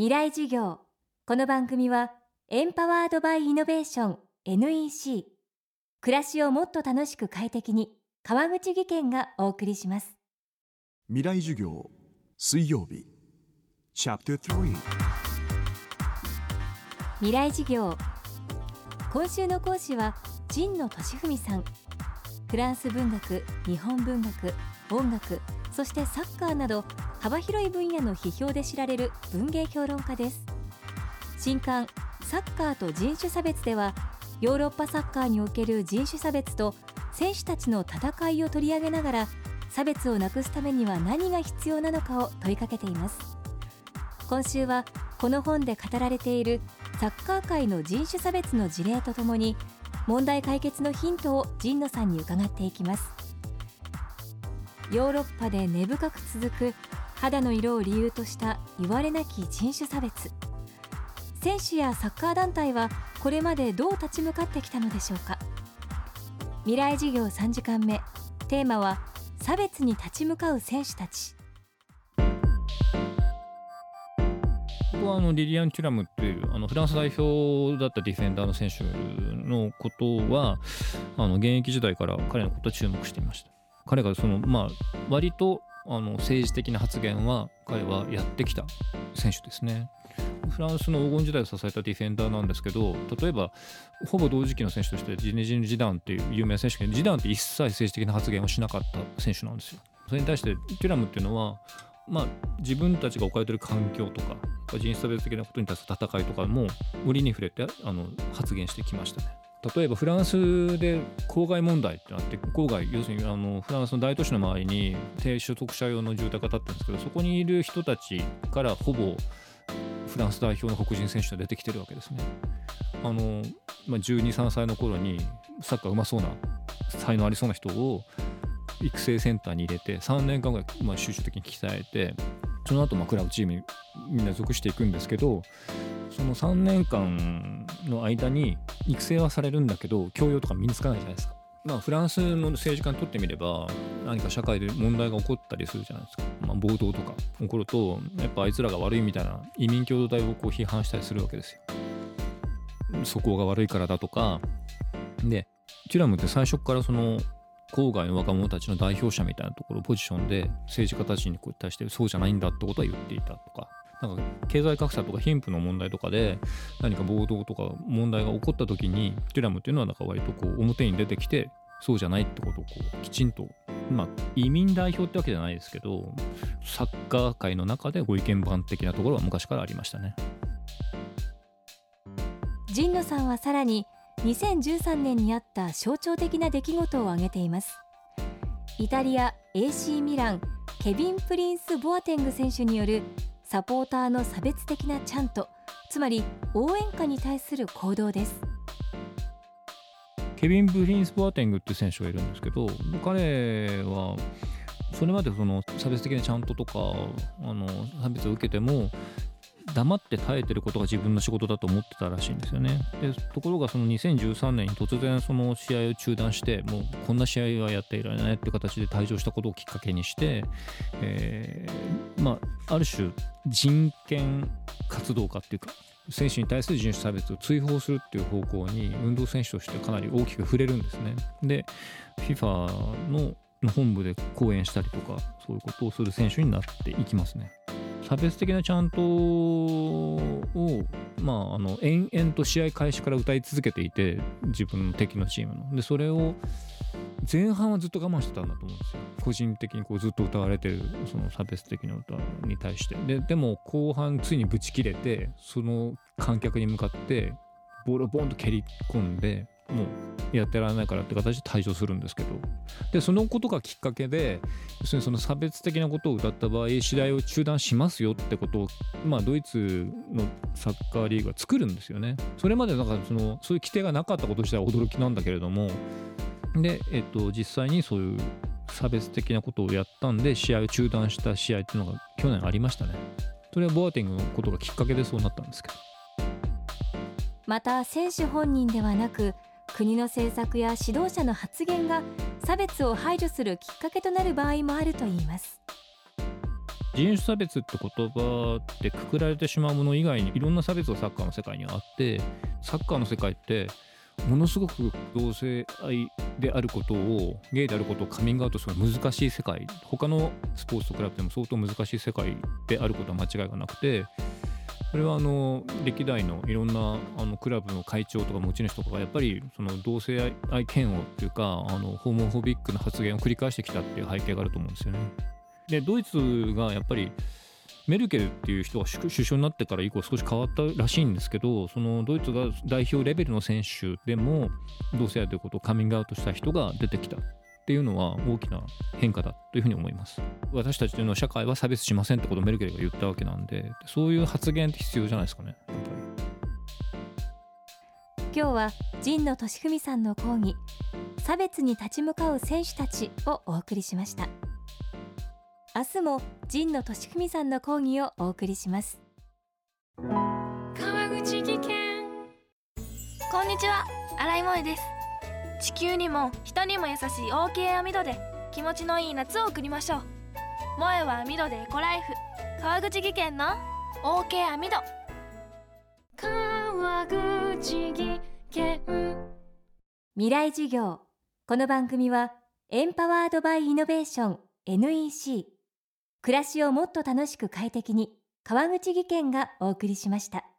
未来授業。この番組はエンパワードバイイノベーション NEC 暮らしをもっと楽しく快適に川口義賢がお送りします。未来授業水曜日。チャプター未来授業。今週の講師は陣野俊文さんフランス文学日本文学音楽そしてサッカーなど幅広い分野の批評で知られる文芸評論家です。新刊サッカーと人種差別ではヨーロッパサッカーにおける人種差別と選手たちの戦いを取り上げながら差別をなくすためには何が必要なのかを問いかけています。今週はこの本で語られているサッカー界の人種差別の事例とともに問題解決のヒントを神野さんに伺っていきます。ヨーロッパで根深く続く肌の色を理由とした言われなき人種差別。選手やサッカー団体はこれまでどう立ち向かってきたのでしょうか。未来事業3時間目。テーマは差別に立ち向かう選手たち。僕はあのリリアン・テュラムっていうあのフランス代表だったディフェンダーの選手のことはあの現役時代から彼のことは注目していました。彼がそのまあ割とあの政治的な発言は彼はやってきた選手ですね。フランスの黄金時代を支えたディフェンダーなんですけど例えばほぼ同時期の選手としてジネジン・ジダンっていう有名な選手権ジダンって一切政治的な発言をしなかった選手なんですよ。それに対してテュラムっていうのはまあ、自分たちが置かれてる環境とか人種差別的なことに対する戦いとかも折に触れてあの発言してきましたね。例えばフランスで郊外問題ってなって郊外要するにあのフランスの大都市の周りに低所得者用の住宅が建ってるんですけどそこにいる人たちからほぼフランス代表の黒人選手が出てきてるわけですね。あのまあ、12、3歳の頃にサッカーうまそうな才能ありそうな人を育成センターに入れて3年間ぐらい、まあ、集中的に鍛えてその後まあクラブチームにみんな属していくんですけどその3年間の間に育成はされるんだけど教養とか身につかないじゃないですか。まあ、フランスの政治家にとってみれば何か社会で問題が起こったりするじゃないですか、まあ、暴動とか起こるとやっぱあいつらが悪いみたいな移民共同体をこう批判したりするわけですよ。そこが悪いからだとかでテュラムって最初からその郊外の若者たちの代表者みたいなところポジションで政治家たちに対してそうじゃないんだってことは言っていたとかなんか経済格差とか貧富の問題とかで何か暴動とか問題が起こった時にテュラムっていうのはなんか割とこう表に出てきてそうじゃないってことをこうきちんとまあ移民代表ってわけじゃないですけどサッカー界の中でご意見番的なところは昔からありましたね。神野さんはさらに2013年にあった象徴的な出来事を挙げています。イタリア AC ミランケビン・プリンス・ボアテング選手によるサポーターの差別的なチャントつまり応援歌に対する行動です。ケビン・プリンス・ボアテングって選手がいるんですけど彼はそれまでその差別的なチャントとかあの差別を受けても黙って耐えてることが自分の仕事だと思ってたらしいんですよね。でところがその2013年に突然その試合を中断してもうこんな試合はやっていられないっていう形で退場したことをきっかけにして、えー、まあある種人権活動家っていうか選手に対する人種差別を追放するっていう方向に運動選手としてかなり大きく触れるんですね。で FIFA の本部で講演したりとかそういうことをする選手になっていきますね。差別的なちゃんとを、まあ、あの延々と試合開始から歌い続けていて自分の敵のチームの。でそれを前半はずっと我慢してたんだと思うんですよ。個人的にこうずっと歌われてるその差別的な歌に対して。ででも後半ついにぶち切れてその観客に向かってボールをボンと蹴り込んでもうやってられないからって形で退場するんですけどでそのことがきっかけで要するにその差別的なことを歌った場合試合を中断しますよってことを、まあ、ドイツのサッカーリーグは作るんですよね。それまでなんかそのそういう規定がなかったこと自体は驚きなんだけれどもで、えっと、実際にそういう差別的なことをやったんで試合を中断した試合っていうのが去年ありましたね。それはボアティングのことがきっかけでそうなったんですけど。また選手本人ではなく国の政策や指導者の発言が差別を排除するきっかけとなる場合もあるといいます。人種差別って言葉でくくられてしまうもの以外にいろんな差別がサッカーの世界にはあってサッカーの世界ってものすごく同性愛であることをゲイであることをカミングアウトする難しい世界。他のスポーツと比べても相当難しい世界であることは間違いがなくてそれはあの歴代のいろんなあのクラブの会長とか持ち主とかがやっぱりその同性愛嫌悪っていうかあのホモフォビックな発言を繰り返してきたっていう背景があると思うんですよね。でドイツがやっぱりメルケルっていう人が首相になってから以降少し変わったらしいんですけどそのドイツが代表レベルの選手でも同性愛ということをカミングアウトした人が出てきたっていうのは大きな変化だというふうに思います。私たちというのは社会は差別しませんってことをメルケルが言ったわけなんでそういう発言って必要じゃないですかね今日は神野俊文さんの講義差別に立ち向かう選手たちをお送りしました。明日も神野俊文さんの講義をお送りします。川口技研。こんにちは新井萌です地球にも人にも優しい OK 網戸で気持ちのいい夏を送りましょう。萌えは網戸でエコライフ。川口技研の OK 網戸。川口技研。未来授業。この番組はエンパワードバイイノベーション。NEC 暮らしをもっと楽しく快適に。川口義賢がお送りしました。